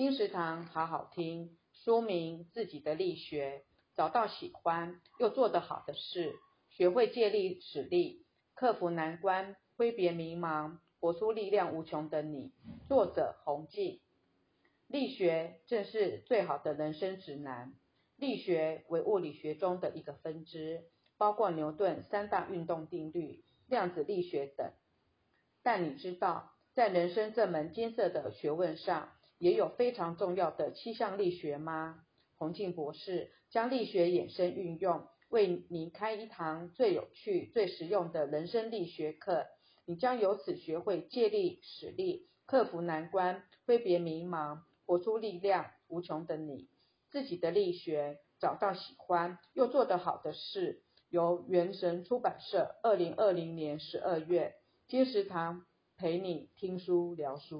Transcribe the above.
金石堂好好听，说明自己的力学，找到喜欢又做得好的事，学会借力使力，克服难关，挥别迷茫，活出力量无穷的你。作者洪静。力学正是最好的人生指南。力学为物理学中的一个分支，包括牛顿三大运动定律、量子力学等。但你知道，在人生这门金色的学问上，也有非常重要的气象力学吗？洪静博士将力学衍生运用，为你开一堂最有趣、最实用的人生力学课。你将由此学会借力使力，克服难关，挥别迷茫，活出力量无穷的你。自己的力学，找到喜欢又做得好的事。由元神出版社二零二零年十二月，金石堂陪你听书聊书。